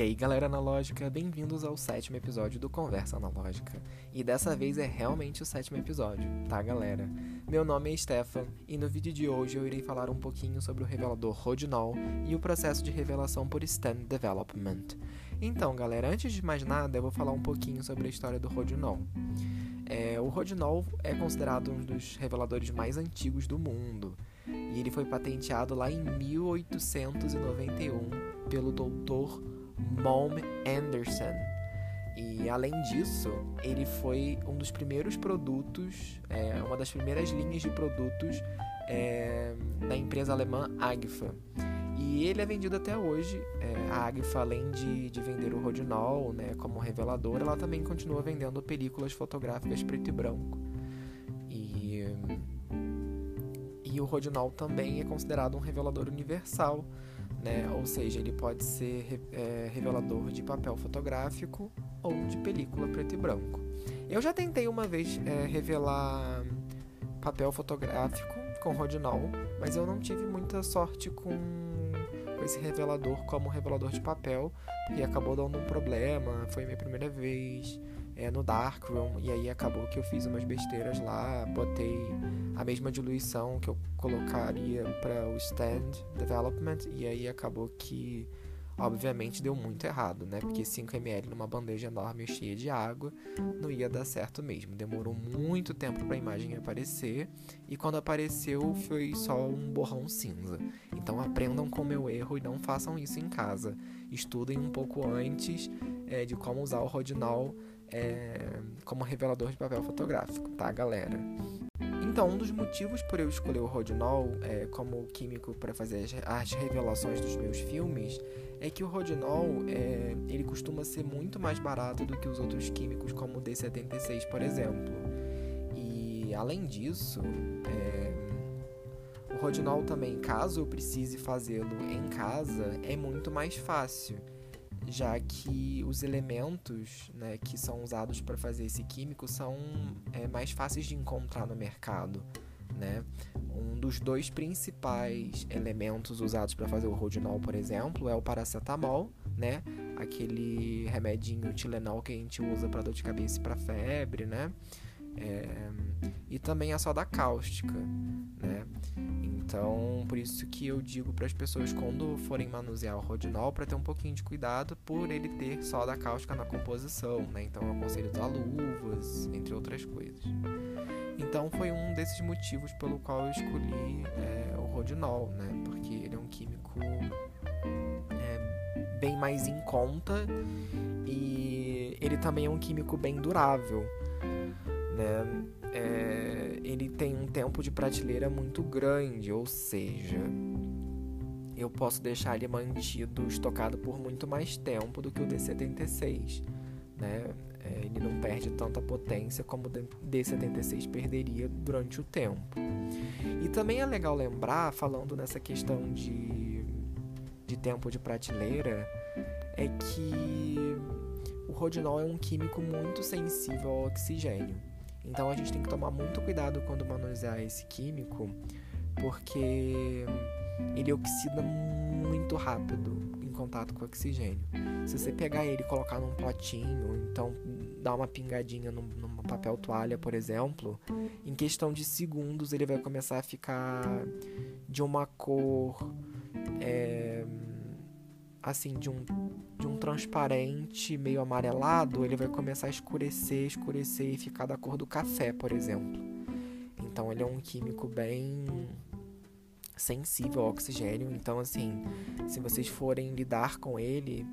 E aí, galera analógica, bem-vindos ao sétimo episódio do Conversa Analógica. E dessa vez é realmente o sétimo episódio, tá, galera? Meu nome é Stefan e no vídeo de hoje eu irei falar um pouquinho sobre o revelador Rodinol e o processo de revelação por Stand Development. Então, galera, antes de mais nada, eu vou falar um pouquinho sobre a história do Rodinol. É, o Rodinol é considerado um dos reveladores mais antigos do mundo e ele foi patenteado lá em 1891 pelo doutor Malm Anderson. E além disso, ele foi um dos primeiros produtos, é, uma das primeiras linhas de produtos é, da empresa alemã Agfa. E ele é vendido até hoje. É, a Agfa, além de, de vender o Rodinol né, como revelador, ela também continua vendendo películas fotográficas preto e branco. E, e o Rodinol também é considerado um revelador universal né? Ou seja, ele pode ser é, revelador de papel fotográfico ou de película preto e branco. Eu já tentei uma vez é, revelar papel fotográfico com Rodinol, mas eu não tive muita sorte com, esse revelador como revelador de papel, e acabou dando um problema, foi minha primeira vez é, no Darkroom, e aí acabou que eu fiz umas besteiras lá, botei a mesma diluição que eu colocaria para o Stand Development, e aí acabou que, obviamente, deu muito errado, né? Porque 5ml numa bandeja enorme cheia de água não ia dar certo mesmo. Demorou muito tempo para a imagem aparecer, e quando apareceu foi só um borrão cinza. Então aprendam com o meu erro e não façam isso em casa. Estudem um pouco antes é, de como usar o Rodinol é, como revelador de papel fotográfico, tá, galera? Então, um dos motivos por eu escolher o Rodinol é, como químico para fazer as, as, revelações dos meus filmes é que o Rodinol é, ele costuma ser muito mais barato do que os outros químicos, como o D76, por exemplo. E além disso, é, o Rodinol também, caso eu precise fazê-lo em casa, é muito mais fácil já que os elementos né, que são usados para fazer esse químico são é, mais fáceis de encontrar no mercado. Né? Um dos dois principais elementos usados para fazer o rodinol, por exemplo, é o paracetamol, né? aquele remedinho Tilenol que a gente usa para dor de cabeça e para febre, né? É, e também a soda cáustica, né? Então, por isso que eu digo para as pessoas quando forem manusear o rodinol para ter um pouquinho de cuidado por ele ter soda cáustica na composição, né? Então, eu aconselho usar luvas, entre outras coisas. Então, foi um desses motivos pelo qual eu escolhi é, o rodinol, né? Porque ele é um químico é, bem mais em conta e ele também é um químico bem durável né? É, ele tem um tempo de prateleira muito grande, ou seja, eu posso deixar ele mantido, estocado por muito mais tempo do que o D76, né? É, ele não perde tanta potência como o D76 perderia durante o tempo. E também é legal lembrar, falando nessa questão de, de tempo de prateleira, é que o rodinol é um químico muito sensível ao oxigênio. Então a gente tem que tomar muito cuidado quando manusear esse químico, porque ele oxida muito rápido em contato com o oxigênio. Se você pegar ele e colocar num potinho, então dar uma pingadinha num, num papel toalha, por exemplo, em questão de segundos ele vai começar a ficar de uma cor é, assim, de um, de um transparente meio amarelado, ele vai começar a escurecer, escurecer e ficar da cor do café, por exemplo. Então ele é um químico bem sensível ao oxigênio. Então, assim, se vocês forem lidar com ele,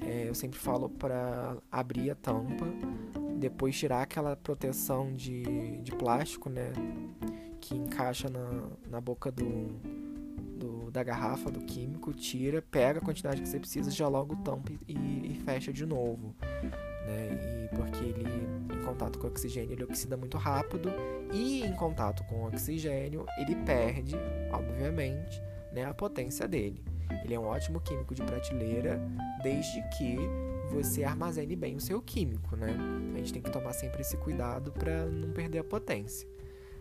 é, eu sempre falo para abrir a tampa, depois tirar aquela proteção de, de plástico, né? Que encaixa na, na boca do, da garrafa do químico, tira, pega a quantidade que você precisa, já logo tampa e, e fecha de novo. Né? E porque ele, em contato com o oxigênio, ele oxida muito rápido e em contato com o oxigênio, ele perde, obviamente, né, a potência dele. Ele é um ótimo químico de prateleira, desde que você armazene bem o seu químico, né? A gente tem que tomar sempre esse cuidado para não perder a potência.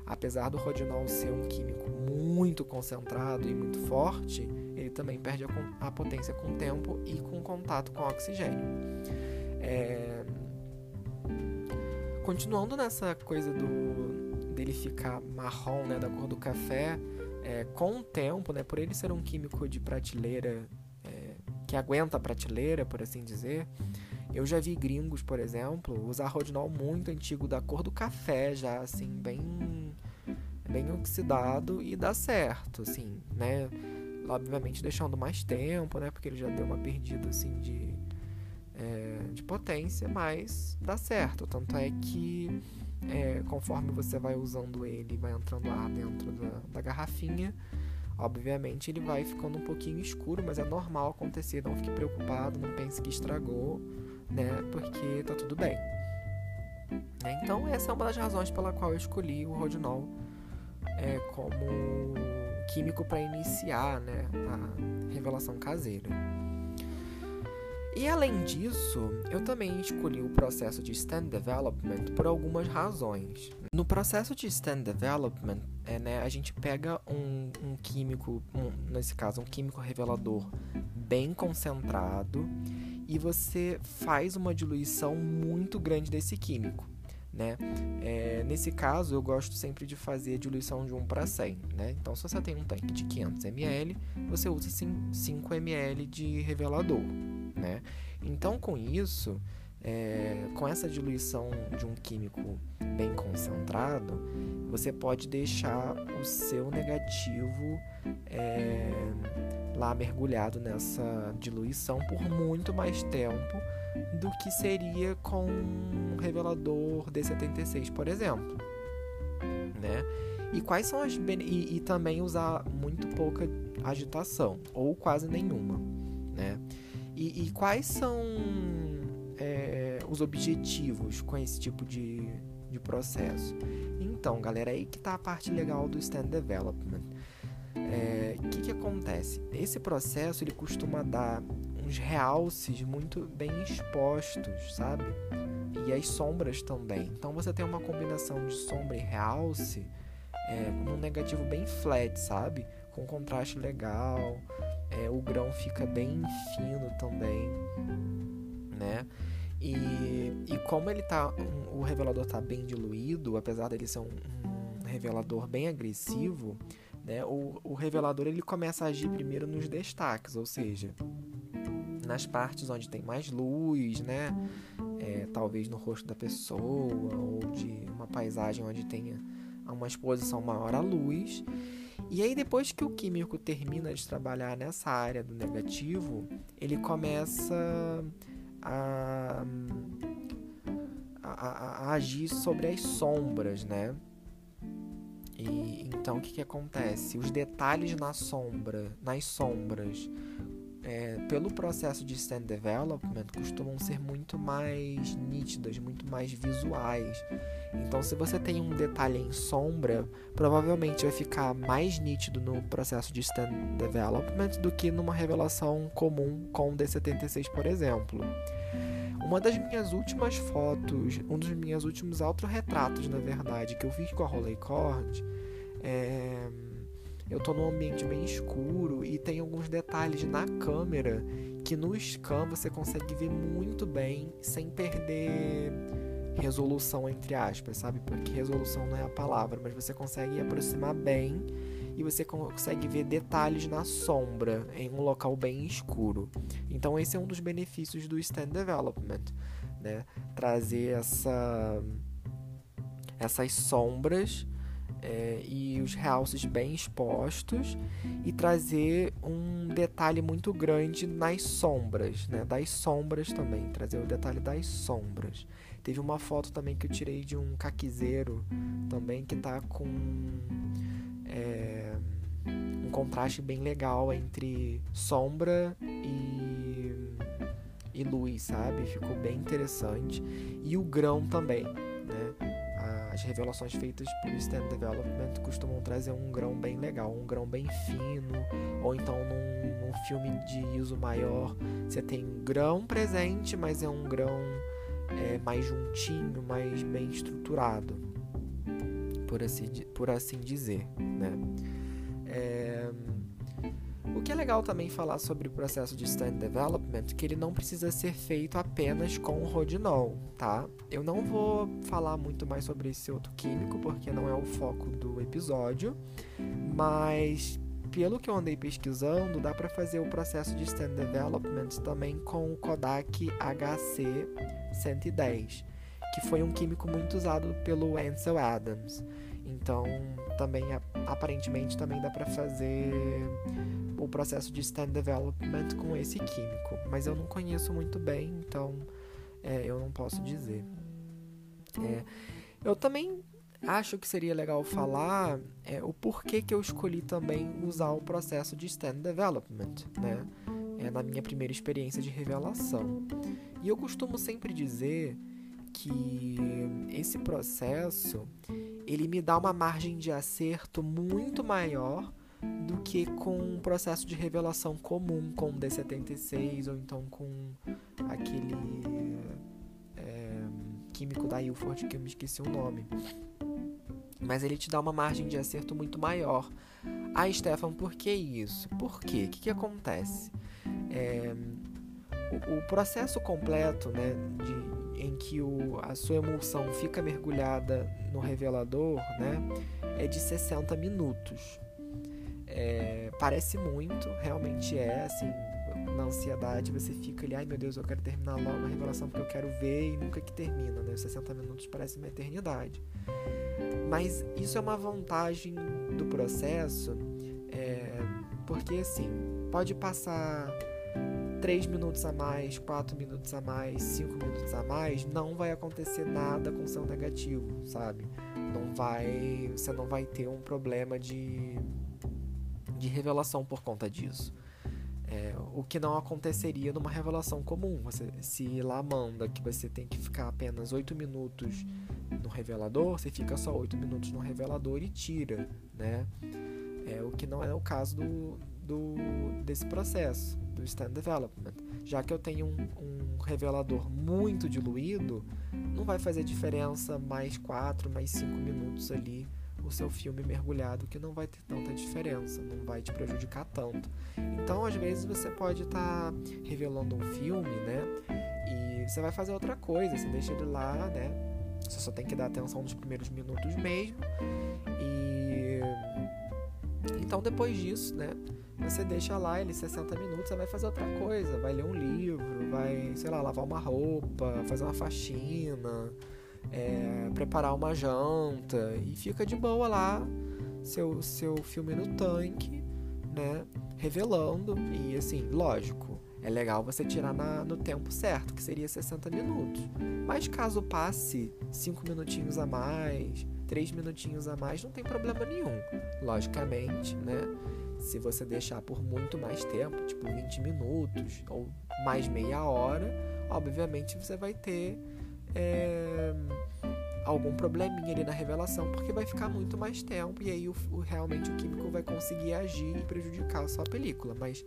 Apesar do rodinol ser um químico muito concentrado e muito forte, ele também perde a, potência com o tempo e com contato com o oxigênio. É... Continuando nessa coisa do dele ficar marrom, né, da cor do café, é, com o tempo, né, por ele ser um químico de prateleira é, que aguenta a prateleira, por assim dizer, eu já vi gringos, por exemplo, usar rodinol muito antigo da cor do café, já assim, bem bem oxidado e dá certo, assim, né? Obviamente deixando mais tempo, né? Porque ele já deu uma perdida assim de, é, de potência, mas dá certo. Tanto é que é, conforme você vai usando ele, vai entrando ar dentro da, da garrafinha, obviamente ele vai ficando um pouquinho escuro, mas é normal acontecer. Não fique preocupado, não pense que estragou né? Porque tá tudo bem. Né? Então essa é uma das razões pela qual eu escolhi o rodinol é, como químico para iniciar, né, a revelação caseira. E além disso, eu também escolhi o processo de stand development por algumas razões. No processo de stand development, é, né, a gente pega um, um químico, um, nesse caso, um químico revelador bem concentrado e você faz uma diluição muito grande desse químico. Né? É, nesse caso, eu gosto sempre de fazer diluição de 1 para 100. Né? Então, se você tem um tanque de 500 ml, você usa 5 ml de revelador. Né? Então, com isso, é, com essa diluição de um químico bem concentrado, você pode deixar o seu negativo é, lá mergulhado nessa diluição por muito mais tempo do que seria com um revelador D76, por exemplo, né? E quais são as e, e também usar muito pouca agitação ou quase nenhuma, né? E, e quais são os objetivos com esse tipo de, de processo? Então, galera, aí que tá a parte legal do stand development. O é, que, que acontece? Esse processo ele costuma dar uns realces muito bem expostos, sabe? E as sombras também. Então você tem uma combinação de sombra e realce é, num negativo bem flat, sabe? Com contraste legal. É, o grão fica bem fino também, né? E, e como ele tá, um, o revelador tá bem diluído, apesar dele ser um, um revelador bem agressivo, né? O, o revelador ele começa a agir primeiro nos destaques, ou seja, nas partes onde tem mais luz, né? É, talvez no rosto da pessoa ou de uma paisagem onde tenha uma exposição maior à luz. E aí depois que o químico termina de trabalhar nessa área do negativo, ele começa a, a, a, agir sobre as sombras, né? E então o que, que acontece? Os detalhes na sombra, nas sombras, é, pelo processo de stand development, costumam ser muito mais nítidas, muito mais visuais. Então, se você tem um detalhe em sombra, provavelmente vai ficar mais nítido no processo de stand development do que numa revelação comum com o D76, por exemplo. Uma das minhas últimas fotos, um dos meus últimos autorretratos, na verdade, que eu fiz com a Rolleicord, é... eu tô num ambiente bem escuro e tem alguns detalhes na câmera que no scan você consegue ver muito bem sem perder resolução entre aspas, sabe? Porque resolução não é a palavra, mas você consegue aproximar bem e você consegue ver detalhes na sombra em um local bem escuro. Então esse é um dos benefícios do stand development, né? Trazer essa essas sombras é, e os realces bem expostos e trazer um detalhe muito grande nas sombras, né? Das sombras também, trazer o detalhe das sombras. Teve uma foto também que eu tirei de um caquizeiro também que tá com é, um contraste bem legal entre sombra e, e luz, sabe? Ficou bem interessante. E o grão também, né? As revelações feitas por Stand Development costumam trazer um grão bem legal, um grão bem fino, ou então num, num filme de ISO maior, você tem um grão presente, mas é um grão é, mais juntinho, mais bem estruturado por assim, por assim dizer, né? É... O que é legal também falar sobre o processo de stand development, que ele não precisa ser feito apenas com o rodinol, tá? Eu não vou falar muito mais sobre esse outro químico, porque não é o foco do episódio, mas pelo que eu andei pesquisando, dá para fazer o processo de stand development também com o Kodak HC110, que foi um químico muito usado pelo Ansel Adams. Então, também aparentemente também dá para fazer o processo de stand development com esse químico, mas eu não conheço muito bem, então é, eu não posso dizer. É, eu também acho que seria legal falar é, o porquê que eu escolhi também usar o processo de stand development, né? É, na minha primeira experiência de revelação. E eu costumo sempre dizer que esse processo ele me dá uma margem de acerto muito maior do que com um processo de revelação comum com D76 ou então com aquele é, químico da Ilford que eu me esqueci o nome. Mas ele te dá uma margem de acerto muito maior. Ah, Stefan, por que isso? Por quê? O que, que acontece? É, o, o, processo completo né, de, em que o, a sua emulsão fica mergulhada no revelador né, é de 60 minutos. É, parece muito, realmente é, assim, na ansiedade você fica ali, ai meu Deus, eu quero terminar logo a revelação porque eu quero ver e nunca que termina, né? 60 minutos parece uma eternidade. Mas isso é uma vantagem do processo, é, porque assim, pode passar 3 minutos a mais, 4 minutos a mais, 5 minutos a mais, não vai acontecer nada com seu negativo, sabe? Não vai, você não vai ter um problema de de revelação por conta disso. É, o que não aconteceria numa revelação comum. Você, se lá manda que você tem que ficar apenas 8 minutos no revelador, você fica só 8 minutos no revelador e tira, né? É, o que não é o caso do, do, desse processo, do stand development. Já que eu tenho um, um revelador muito diluído, não vai fazer diferença mais 4, mais 5 minutos ali o seu filme mergulhado que não vai ter tanta diferença, não vai te prejudicar tanto. Então, às vezes você pode estar tá revelando um filme, né? E você vai fazer outra coisa, você deixa ele lá, né? Você só tem que dar atenção nos primeiros minutos mesmo. E então depois disso, né? Você deixa lá ele 60 minutos, você vai fazer outra coisa, vai ler um livro, vai, sei lá, lavar uma roupa, fazer uma faxina, é, preparar uma janta e fica de boa lá, seu, seu filme no tanque, né? Revelando. E assim, lógico, é legal você tirar na, no tempo certo, que seria 60 minutos. Mas caso passe 5 minutinhos a mais, 3 minutinhos a mais, não tem problema nenhum. Logicamente, né? Se você deixar por muito mais tempo, tipo 20 minutos ou mais meia hora, obviamente você vai ter é, algum probleminha ali na revelação, porque vai ficar muito mais tempo e aí o, o, realmente o químico vai conseguir agir e prejudicar a sua película. Mas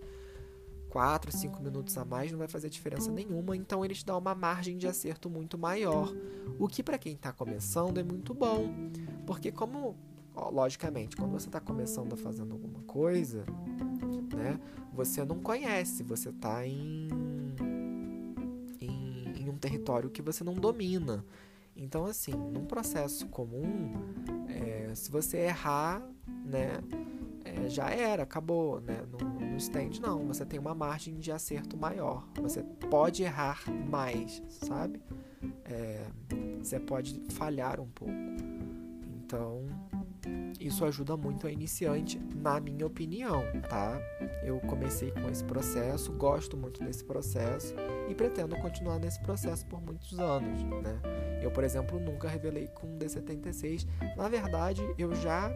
4, 5 minutos a mais não vai fazer diferença nenhuma, então eles dão uma margem de acerto muito maior. O que para quem está começando é muito bom, porque como ó, logicamente, quando você está começando a fazendo alguma coisa, né, você não conhece, você está em território que você não domina. Então, assim, num processo comum, é, se você errar, né, é, já era, acabou, né? No stand, não, você tem uma margem de acerto maior. Você pode errar mais, sabe? É, você pode falhar um pouco. Então, isso ajuda muito a iniciante, na minha opinião, tá? Eu comecei com esse processo, gosto muito desse processo e pretendo continuar nesse processo por muitos anos, né? Eu, por exemplo, nunca revelei com D76. Na verdade, eu já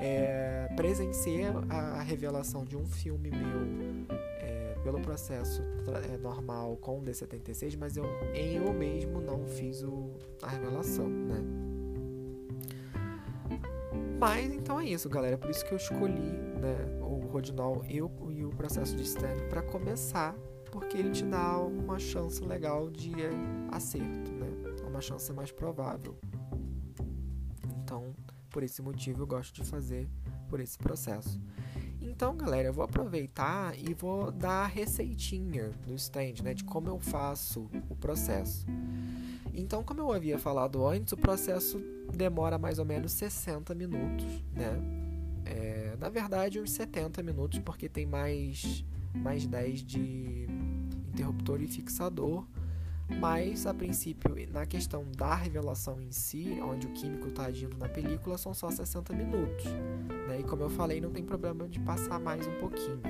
é, presenciei a revelação de um filme meu é, pelo processo é, normal com D76, mas eu, eu mesmo não fiz o, a revelação, né? Mas então é isso, galera. Por isso que eu escolhi né, Rodinol e o, e o processo de stand para começar, porque ele te dá uma chance legal de acerto, né? Uma chance mais provável. Então por esse motivo eu gosto de fazer por esse processo. Então, galera, eu vou aproveitar e vou dar a receitinha do stand, né, de como eu faço o processo. Então, como eu havia falado antes, o processo demora mais ou menos 60 minutos, né? É, na verdade, uns 70 minutos, porque tem mais, mais 10 de interruptor e fixador. Mas, a princípio, na questão da revelação em si, onde o químico está agindo na película, são só 60 minutos. Né? E como eu falei, não tem problema de passar mais um pouquinho.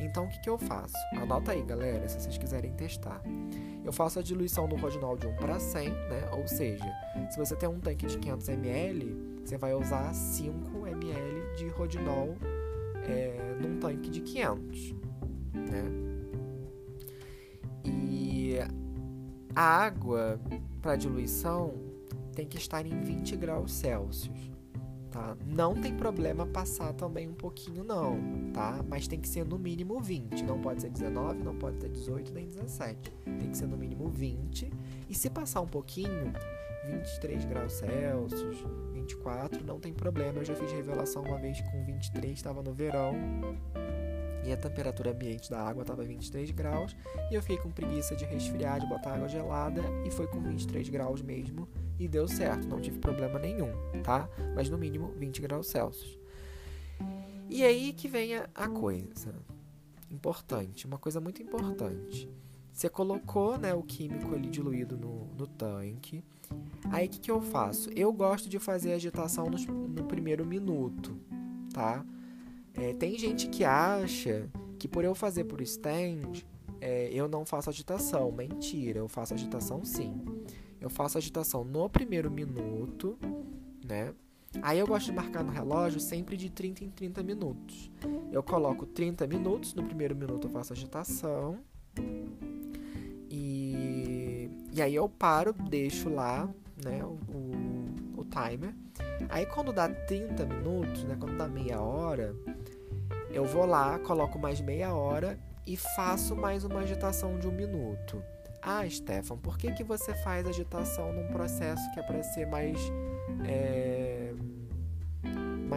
Então, o que, que eu faço? Anota aí, galera, se vocês quiserem testar. Eu faço a diluição do rodinol de 1 para 100, né? Ou seja, se você tem um tanque de 500 ml, você vai usar 5 ml de rodinol é, num tanque de 500, né? A água para diluição tem que estar em 20 graus Celsius, tá? Não tem problema passar também um pouquinho não, tá? Mas tem que ser no mínimo 20, não pode ser 19, não pode ser 18 nem 17. Tem que ser no mínimo 20. E se passar um pouquinho, 23 graus Celsius, 24, não tem problema. Eu já fiz revelação uma vez com 23, estava no verão e a temperatura ambiente da água estava 23 graus e eu fiquei com preguiça de resfriar, de botar água gelada e foi com 23 graus mesmo e deu certo, não tive problema nenhum, tá? Mas no mínimo 20 graus Celsius. E aí que vem a coisa importante, uma coisa muito importante. Você colocou né, o químico ali diluído no, no tanque. Aí o que, que eu faço? Eu gosto de fazer agitação no, no primeiro minuto, tá? É, tem gente que acha que por eu fazer por stand, é, eu não faço agitação. Mentira, eu faço agitação sim. Eu faço agitação no primeiro minuto, né? Aí eu gosto de marcar no relógio sempre de 30 em 30 minutos. Eu coloco 30 minutos, no primeiro minuto eu faço agitação. E, aí eu paro, deixo lá, né, o, o, o timer. Aí quando dá 30 minutos, né, quando dá meia hora, eu vou lá, coloco mais meia hora e faço mais uma agitação de um minuto. Ah, Stefan, por que, que você faz agitação num processo que é para ser mais. É,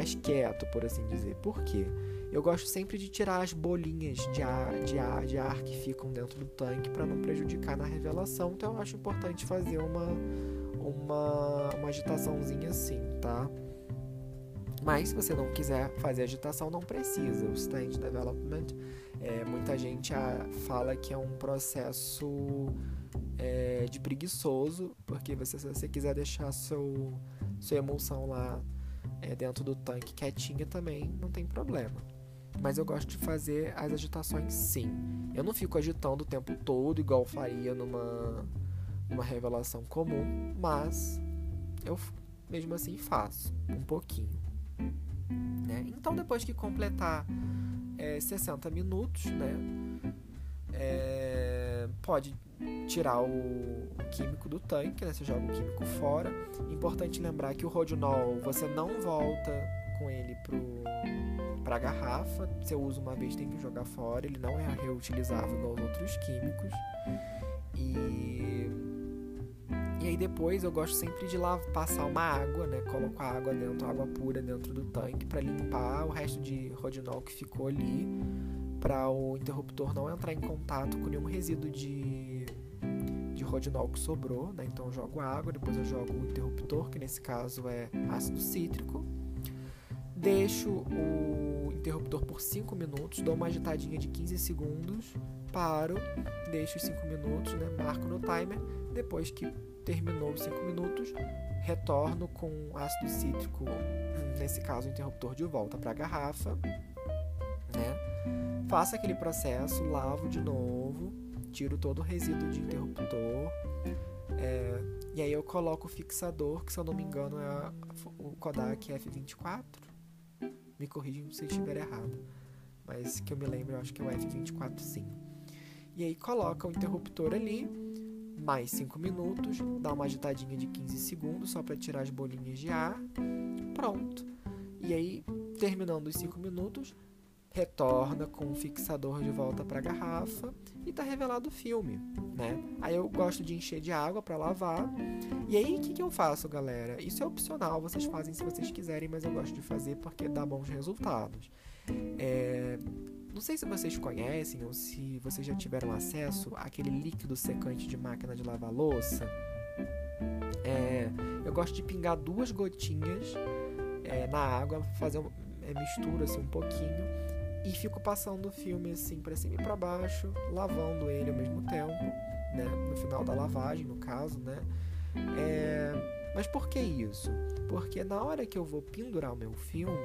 mais quieto, por assim dizer? Por quê? Eu gosto sempre de tirar as bolinhas de ar, de ar, de ar que ficam dentro do tanque para não prejudicar na revelação. Então eu acho importante fazer uma, uma, uma agitaçãozinha assim, tá? Mas se você não quiser fazer agitação, não precisa. O stand development, é, muita gente a, fala que é um processo é, de preguiçoso, porque você, se você quiser deixar seu, sua emulsão lá é, dentro do tanque quietinha também, não tem problema. Mas eu gosto de fazer as agitações sim. Eu não fico agitando o tempo todo, igual faria numa, numa revelação comum, mas eu mesmo assim faço um pouquinho. Né? Então, depois que completar é, 60 minutos, né, é, pode tirar o, químico do tanque, né, você joga o químico fora. Importante lembrar que o rodinol você não volta com ele para a garrafa, você usa uma vez tem que jogar fora, ele não é reutilizável igual os outros químicos. E e aí depois eu gosto sempre de lá passar uma água, né? Coloco a água dentro, água pura dentro do tanque para limpar o resto de rodinol que ficou ali, para o interruptor não entrar em contato com nenhum resíduo de de rodinol que sobrou, né? Então eu jogo água, depois eu jogo o interruptor, que nesse caso é ácido cítrico. Deixo o interruptor por 5 minutos, dou uma agitadinha de 15 segundos, paro, deixo os 5 minutos, né? Marco no timer. Depois que terminou os 5 minutos, retorno com ácido cítrico, nesse caso o interruptor de volta para a garrafa, né? Faço aquele processo, lavo de novo, tiro todo o resíduo de interruptor, é, e aí eu coloco o fixador, que se eu não me engano é o Kodak F24. Me corrijam se eu estiver errado, mas que eu me lembro, eu acho que é o F24 sim. E aí coloca o interruptor ali, mais 5 minutos, dá uma agitadinha de 15 segundos só para tirar as bolinhas de ar. Pronto. E aí, terminando os 5 minutos, retorna com o fixador de volta para a garrafa e tá revelado o filme, né? Aí eu gosto de encher de água para lavar. E aí o que, que eu faço, galera? Isso é opcional, vocês fazem se vocês quiserem, mas eu gosto de fazer porque dá bons resultados. É... Não sei se vocês conhecem ou se vocês já tiveram acesso àquele líquido secante de máquina de lavar louça. É... Eu gosto de pingar duas gotinhas é, na água, fazer uma é, mistura assim um pouquinho e fico passando o filme assim para cima e para baixo, lavando ele ao mesmo tempo, né? No final da lavagem, no caso, né? É... Mas por que isso? Porque na hora que eu vou pendurar o meu filme,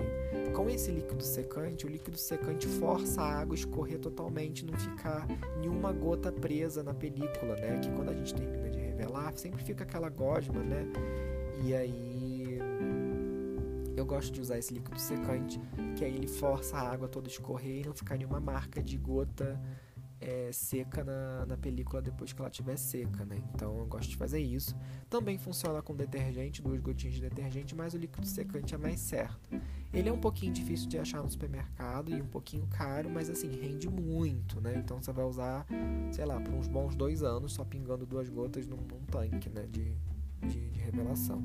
com esse líquido secante, o líquido secante força a água a escorrer totalmente, não ficar nenhuma gota presa na película, né? Que quando a gente termina de revelar, sempre fica aquela gosma, né? E aí eu gosto de usar esse líquido secante, que aí ele força a água toda a escorrer e não ficar nenhuma marca de gota é, seca na, na película depois que ela estiver seca, né? Então eu gosto de fazer isso. Também funciona com detergente, duas gotinhas de detergente, mas o líquido secante é mais certo. Ele é um pouquinho difícil de achar no supermercado e um pouquinho caro, mas assim, rende muito, né? Então você vai usar, sei lá, por uns bons dois anos só pingando duas gotas num, num tanque, né? De, de, de revelação.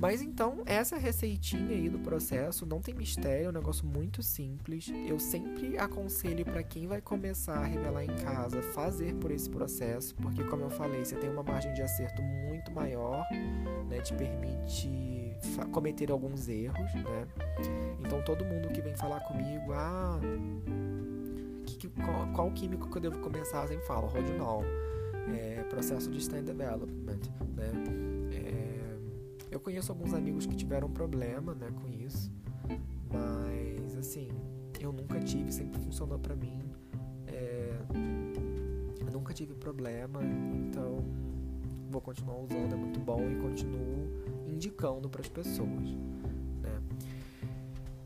Mas então, essa receitinha aí do processo não tem mistério, é um negócio muito simples. Eu sempre aconselho para quem vai começar a revelar em casa fazer por esse processo, porque como eu falei, você tem uma margem de acerto muito maior, né, te permite cometer alguns erros, né? Então todo mundo que vem falar comigo, ah, que, qual, qual, químico que eu devo começar? Eu sempre falo, Rodinol, é, processo de stand development, né? Eu conheço alguns amigos que tiveram problema, né, com isso, mas assim, eu nunca tive, sempre funcionou para mim. É, nunca tive problema, então vou continuar usando, é muito bom e continuo indicando para as pessoas, né?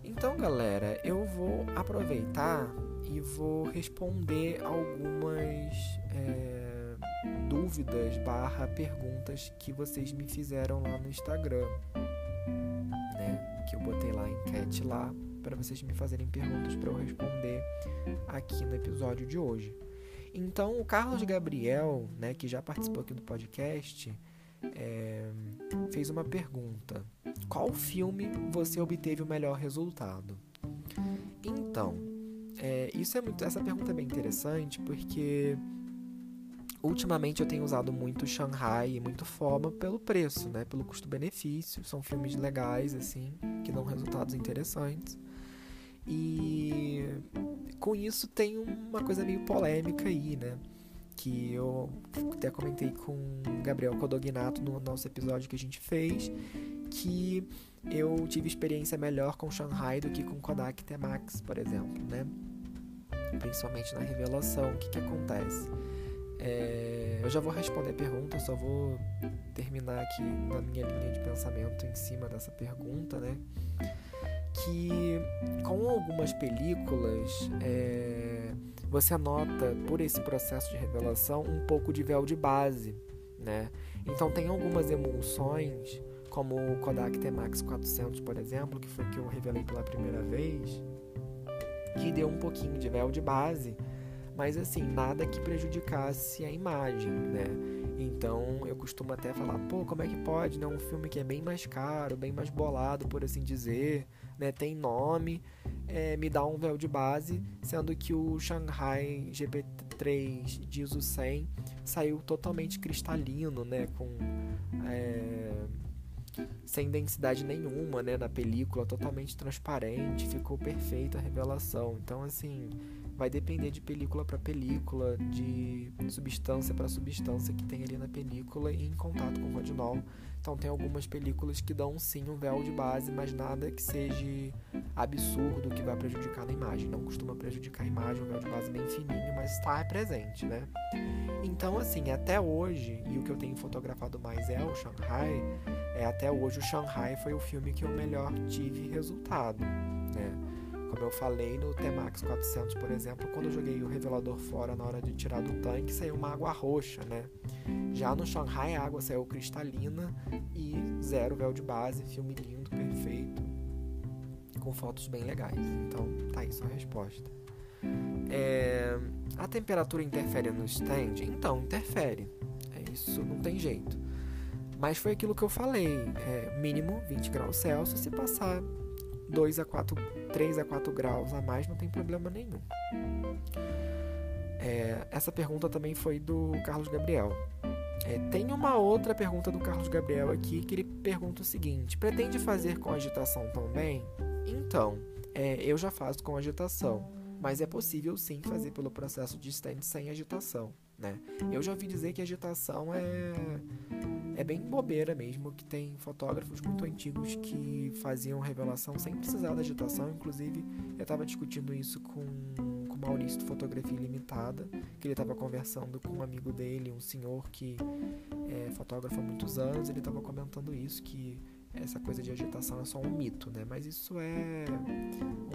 Então, galera, eu vou aproveitar e vou responder algumas é, dúvidas barra perguntas que vocês me fizeram lá no Instagram, né? Que eu botei lá a enquete lá para vocês me fazerem perguntas para eu responder aqui no episódio de hoje. Então, o Carlos Gabriel, né, que já participou aqui do podcast, é, fez uma pergunta: Qual filme você obteve o melhor resultado? Então, é, isso é muito, essa pergunta é bem interessante porque ultimamente eu tenho usado muito Shanghai e muito Foma pelo preço, né? Pelo custo-benefício. São filmes legais, assim, que dão resultados interessantes. E com isso tem uma coisa meio polêmica aí, né? Que eu até comentei com Gabriel Codognato no nosso episódio que a gente fez, que eu tive experiência melhor com Shanghai do que com Kodak T-Max, por exemplo, né? Principalmente na revelação, o que, que acontece? É, eu já vou responder a pergunta, só vou terminar aqui na minha linha de pensamento em cima dessa pergunta, né? Que com algumas películas é, você nota por esse processo de revelação um pouco de véu de base, né? Então tem algumas emulsões, como o Kodak T-Max 400, por exemplo, que foi que eu revelei pela primeira vez, que deu um pouquinho de véu de base mas assim, nada que prejudicasse a imagem, né? Então eu costumo até falar, pô, como é que pode, né? Um filme que é bem mais caro, bem mais bolado, por assim dizer, né? Tem nome, é, me dá um véu de base, sendo que o Shanghai GP3 de ISO 100 saiu totalmente cristalino, né? Com é, sem densidade nenhuma, né? Na película, totalmente transparente, ficou perfeita a revelação. Então assim vai depender de película para película, de substância para substância que tem ali na película e em contato com o rodinol. Então tem algumas películas que dão sim um véu de base, mas nada que seja absurdo que vai prejudicar na imagem. Não costuma prejudicar a imagem, um véu de base bem fininho, mas está presente, né? Então assim, até hoje, e o que eu tenho fotografado mais é o Shanghai, é até hoje o Shanghai foi o filme que eu melhor tive resultado, né? Como eu falei no T-Max 400, por exemplo, quando eu joguei o revelador fora na hora de tirar do tanque, saiu uma água roxa, né? Já no Shanghai a água saiu cristalina e zero véu de base, filme lindo, perfeito. com fotos bem legais. Então, tá aí sua resposta. É, a temperatura interfere no stand? Então, interfere. É isso, não tem jeito. Mas foi aquilo que eu falei. É, mínimo 20 graus Celsius. Se passar 2 a 4, 3 a 4 graus a mais, não tem problema nenhum. É, essa pergunta também foi do Carlos Gabriel. É, tem uma outra pergunta do Carlos Gabriel aqui que ele pergunta o seguinte: pretende fazer com agitação também? Então, é, eu já faço com agitação, mas é possível sim fazer pelo processo de stand sem agitação. Né? Eu já ouvi dizer que agitação é, é bem bobeira mesmo, que tem fotógrafos muito antigos que faziam revelação sem precisar da agitação. Inclusive, eu estava discutindo isso com Maurício do Fotografia Ilimitada, que ele estava conversando com um amigo dele, um senhor que é fotógrafo há muitos anos, ele estava comentando isso, que essa coisa de agitação é só um mito, né? Mas isso é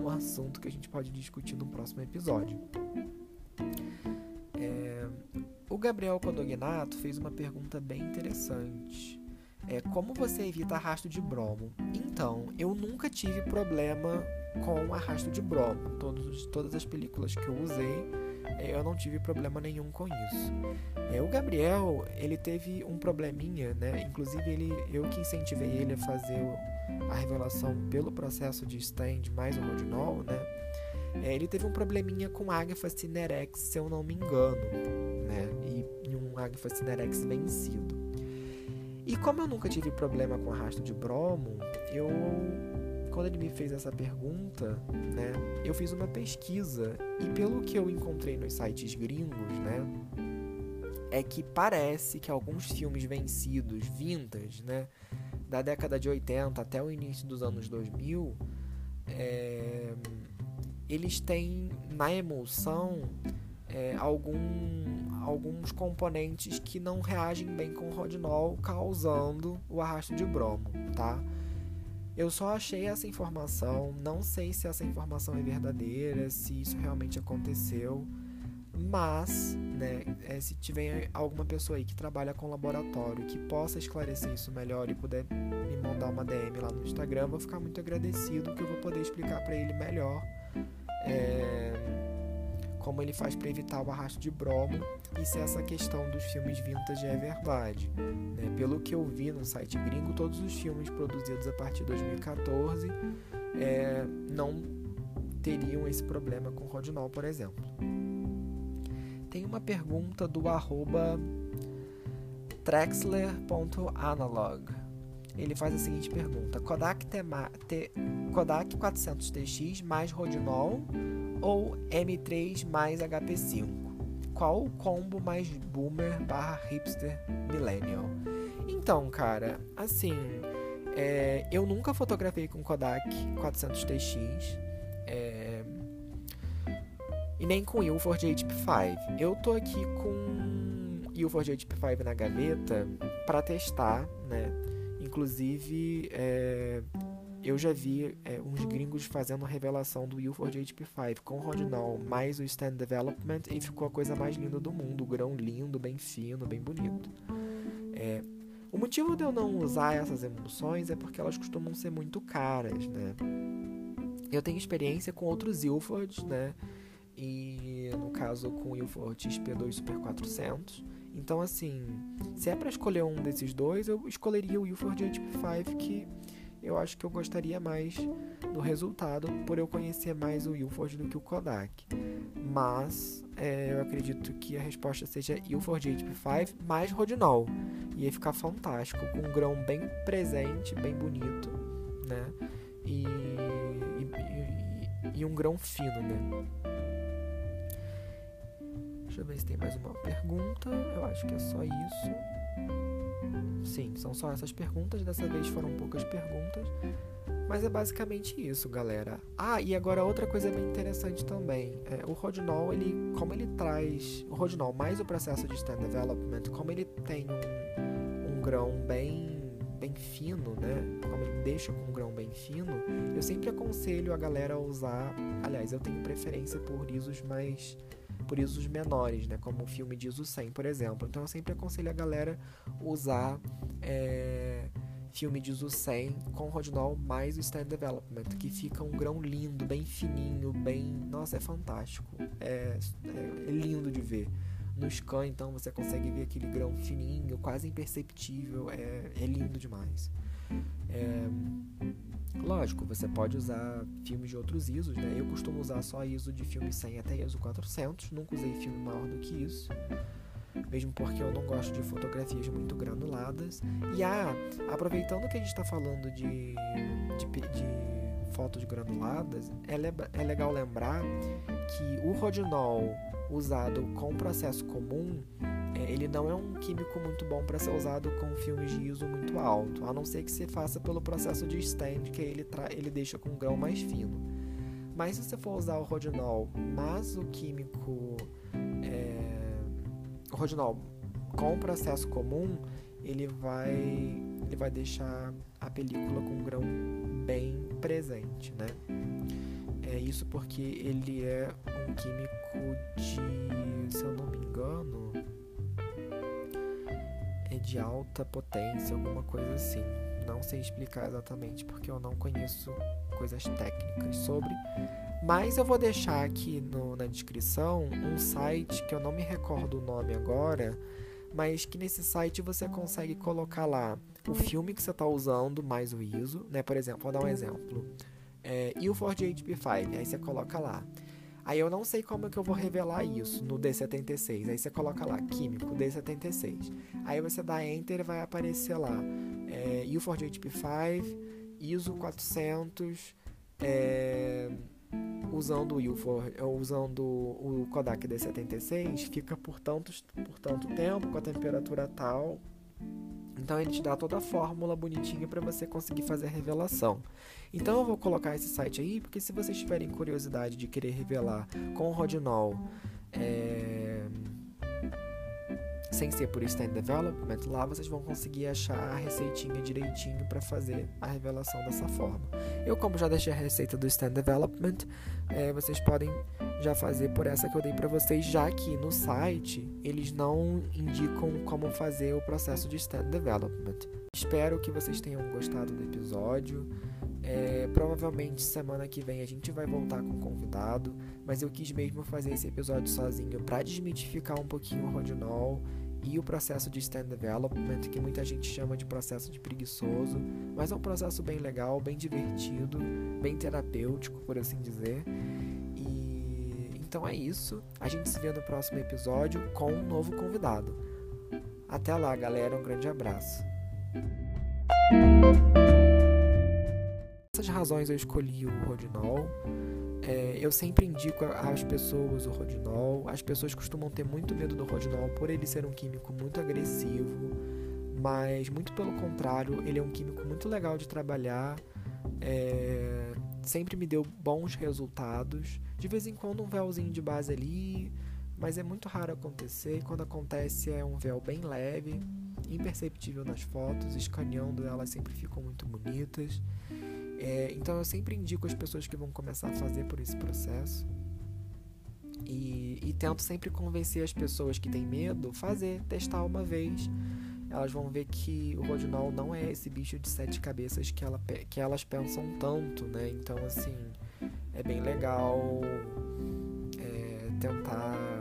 um assunto que a gente pode discutir no próximo episódio. Gabriel Codognato fez uma pergunta bem interessante. É, como você evita arrasto de bromo? Então, eu nunca tive problema com arrasto de bromo. Todos, todas as películas que eu usei, é, eu não tive problema nenhum com isso. É, o Gabriel, ele teve um probleminha, né? Inclusive, ele, eu que incentivei ele a fazer a revelação pelo processo de stand mais o rodinol, né? É, ele teve um probleminha com Agfa Cinerex, se eu não me engano, né? E, um Agfa Cinerex vencido. E como eu nunca tive problema com arrasto de bromo, eu quando ele me fez essa pergunta, né, eu fiz uma pesquisa e pelo que eu encontrei nos sites gringos, né, é que parece que alguns filmes vencidos, vintage, né, da década de 80 até o início dos anos 2000, é, eles têm na emulsão é, algum, alguns componentes que não reagem bem com o rodinol, causando o arrasto de bromo, tá? Eu só achei essa informação, não sei se essa informação é verdadeira, se isso realmente aconteceu, mas, né, é, se tiver alguma pessoa aí que trabalha com laboratório que possa esclarecer isso melhor e puder me mandar uma DM lá no Instagram, vou ficar muito agradecido que eu vou poder explicar para ele melhor. É como ele faz para evitar o arrasto de bromo e se essa questão dos filmes vintage é verdade. Né? Pelo que eu vi no site gringo, todos os filmes produzidos a partir de 2014 é, não teriam esse problema com Rodinol, por exemplo. Tem uma pergunta do arroba trexler.analog. Ele faz a seguinte pergunta: Kodak, T, Kodak 400TX mais Rodinol ou M3 mais HP5? Qual o combo mais boomer barra hipster millennial? Então, cara, assim, é, eu nunca fotografei com Kodak 400TX é, e nem com Ilford HP5. Eu tô aqui com Ilford HP5 na gaveta para testar, né? Inclusive, é, eu já vi é, uns gringos fazendo a revelação do Ilford HP5 com Rodinol mais o Stand Development e ficou a coisa mais linda do mundo. O grão lindo, bem fino, bem bonito. É, o motivo de eu não usar essas emulsões é porque elas costumam ser muito caras, né? Eu tenho experiência com outros Ilfords, né? E no caso com o Ilford XP2 Super 400. Então, assim, se é para escolher um desses dois, eu escolheria o Ilford HP5 que eu acho que eu gostaria mais do resultado por eu conhecer mais o Ilford do que o Kodak. Mas é, eu acredito que a resposta seja Ilford HP5 mais Rodinol. Ia ficar fantástico, com um grão bem presente, bem bonito, né? E, e, e, e um grão fino, né? Deixa eu ver se tem mais uma pergunta. Eu acho que é só isso. Sim, são só essas perguntas. Dessa vez foram poucas perguntas. Mas é basicamente isso, galera. Ah, e agora outra coisa bem interessante também. É, o Rodinol, ele, como ele traz. O Rodinol mais o processo de stand development, como ele tem um, um grão bem, bem fino, né? Como ele deixa com um grão bem fino, eu sempre aconselho a galera a usar. Aliás, eu tenho preferência por ISOs mais por ISOs menores, né? Como o filme de ISO 100, por exemplo. Então eu sempre aconselho a galera usar é, filme de ISO 100 com rodinol mais o stand development, que fica um grão lindo, bem fininho, bem, nossa, é fantástico, é, é, é lindo de ver. No scan, então, você consegue ver aquele grão fininho, quase imperceptível, é, é lindo demais. É, lógico, você pode usar filmes de outros ISOs, né? Eu costumo usar só ISO de filme 100 até ISO 400, nunca usei filme maior do que isso mesmo porque eu não gosto de fotografias muito granuladas. E ah, aproveitando que a gente está falando de, de, de, fotos granuladas, é, le, é legal lembrar que o rodinol usado com processo comum, ele não é um químico muito bom para ser usado com filmes de ISO muito alto, a não ser que você faça pelo processo de stand, que ele, ele deixa com um grão mais fino. Mas se você for usar o rodinol, mas o químico é, o rodinol com o processo comum, ele vai, ele vai deixar a película com um grão bem presente, né? É isso porque ele é um químico de, se eu não me engano, de alta potência, alguma coisa assim. Não sei explicar exatamente porque eu não conheço coisas técnicas sobre, mas eu vou deixar aqui no, na descrição um site que eu não me recordo o nome agora, mas que nesse site você consegue colocar lá o filme que você está usando mais o ISO, né? Por exemplo, vou dar um exemplo. É, Ilford HP5, aí você coloca lá. Aí eu não sei como que eu vou revelar isso no D76. Aí você coloca lá, químico, D76. Aí você dá Enter e vai aparecer lá. É, Ilford HP5, ISO 400, é, usando o usando o Kodak D76, fica por, tantos, por tanto tempo, com a temperatura tal. Então ele te dá toda a fórmula bonitinha para você conseguir fazer a revelação. Então eu vou colocar esse site aí, porque se vocês tiverem curiosidade de querer revelar com o Rodinol, é sem ser por Stand Development, lá vocês vão conseguir achar a receitinha direitinho para fazer a revelação dessa forma. Eu, como já deixei a receita do Stand Development, é, vocês podem já fazer por essa que eu dei para vocês, já que no site eles não indicam como fazer o processo de Stand Development. Espero que vocês tenham gostado do episódio. É, provavelmente semana que vem a gente vai voltar com um convidado, mas eu quis mesmo fazer esse episódio sozinho para desmitificar um pouquinho o Rodinol e o processo de stand development, que muita gente chama de processo de preguiçoso, mas é um processo bem legal, bem divertido, bem terapêutico, por assim dizer. E então é isso. A gente se vê no próximo episódio com um novo convidado. Até lá, galera, um grande abraço. Essas razões eu escolhi o Rodinol. É, eu sempre indico às pessoas o Rodinol. As pessoas costumam ter muito medo do Rodinol por ele ser um químico muito agressivo, mas muito pelo contrário, ele é um químico muito legal de trabalhar. É, sempre me deu bons resultados. De vez em quando um véuzinho de base ali, mas é muito raro acontecer. Quando acontece é um véu bem leve, imperceptível nas fotos. Escaneando elas sempre ficam muito bonitas. É, então eu sempre indico as pessoas que vão começar a fazer por esse processo. E, e tento sempre convencer as pessoas que têm medo fazer, testar uma vez. Elas vão ver que o Rodinol não é esse bicho de sete cabeças que, ela, que elas pensam tanto, né? Então, assim, é bem legal é, tentar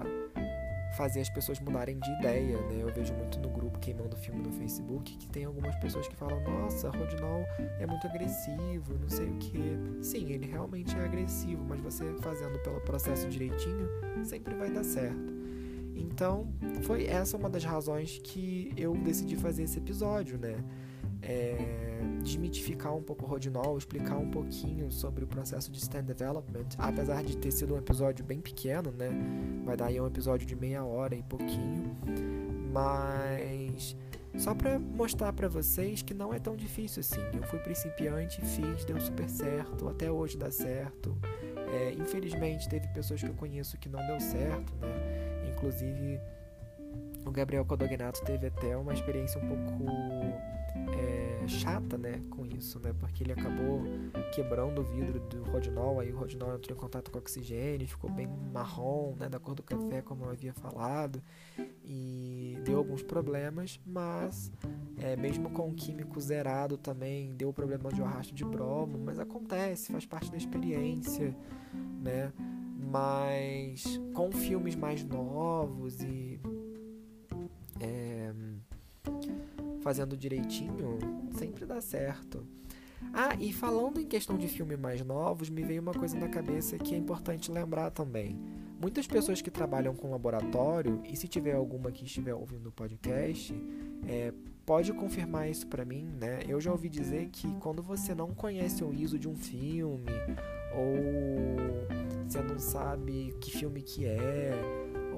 fazer as pessoas mudarem de ideia, né? Eu vejo muito no grupo queimando filme no Facebook que tem algumas pessoas que falam: "Nossa, Rodinol é muito agressivo, não sei o que". Sim, ele realmente é agressivo, mas você fazendo pelo processo direitinho, sempre vai dar certo. Então, foi essa uma das razões que eu decidi fazer esse episódio, né? É desmitificar um pouco o Rodinol, explicar um pouquinho sobre o processo de stand development, apesar de ter sido um episódio bem pequeno, né? Vai dar aí um episódio de meia hora e pouquinho, mas só para mostrar para vocês que não é tão difícil assim. Eu fui principiante, fiz, deu super certo, até hoje dá certo. É, infelizmente teve pessoas que eu conheço que não deu certo, né? Inclusive o Gabriel Codognato teve até uma experiência um pouco é, chata, né, com isso, né, porque ele acabou quebrando o vidro do rodinol, aí o rodinol entrou em contato com oxigênio, ficou bem marrom, né, da cor do café, como eu havia falado, e deu alguns problemas, mas é, mesmo com o químico zerado também deu problema de arrasto de bromo, mas acontece, faz parte da experiência, né, mas com filmes mais novos e é, fazendo direitinho, sempre dá certo. Ah, e falando em questão de filmes mais novos, me veio uma coisa na cabeça que é importante lembrar também. Muitas pessoas que trabalham com laboratório, e se tiver alguma que estiver ouvindo o podcast, é, pode confirmar isso para mim, né? Eu já ouvi dizer que quando você não conhece o ISO de um filme, ou você não sabe que filme que é,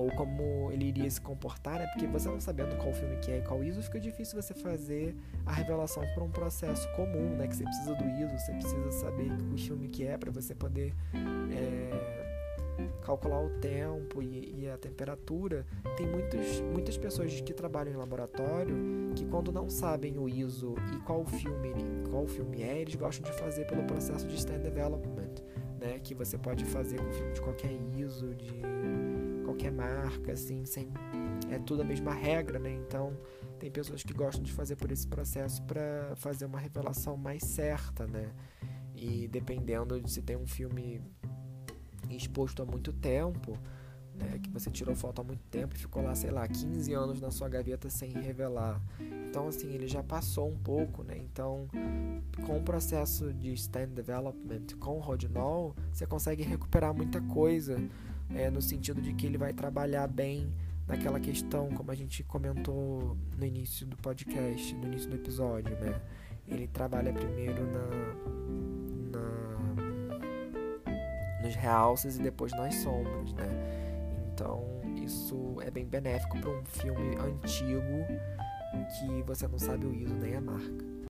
ou como ele iria se comportar, né? Porque você não sabendo qual filme que é e qual ISO, fica difícil você fazer a revelação por um processo comum, né? Que você precisa do ISO, você precisa saber o filme que é para você poder é, calcular o tempo e, e, a temperatura. Tem muitos, muitas pessoas que trabalham em laboratório que quando não sabem o ISO e qual filme, qual filme é, eles gostam de fazer pelo processo de stand development, né? Que você pode fazer com filme de qualquer ISO, de qualquer marca, assim, sem é tudo a mesma regra, né? Então tem pessoas que gostam de fazer por esse processo para fazer uma revelação mais certa, né? E dependendo de se tem um filme exposto há muito tempo, né, que você tirou foto há muito tempo e ficou lá, sei lá, 15 anos na sua gaveta sem revelar. Então, assim, ele já passou um pouco, né? Então, com o processo de stand development com o Rodinol, você consegue recuperar muita coisa é, no sentido de que ele vai trabalhar bem naquela questão, como a gente comentou no início do podcast, no início do episódio, né? Ele trabalha primeiro na, na nos realces e depois nas sombras, né? Então isso é bem benéfico para um filme antigo que você não sabe o ISO nem a marca.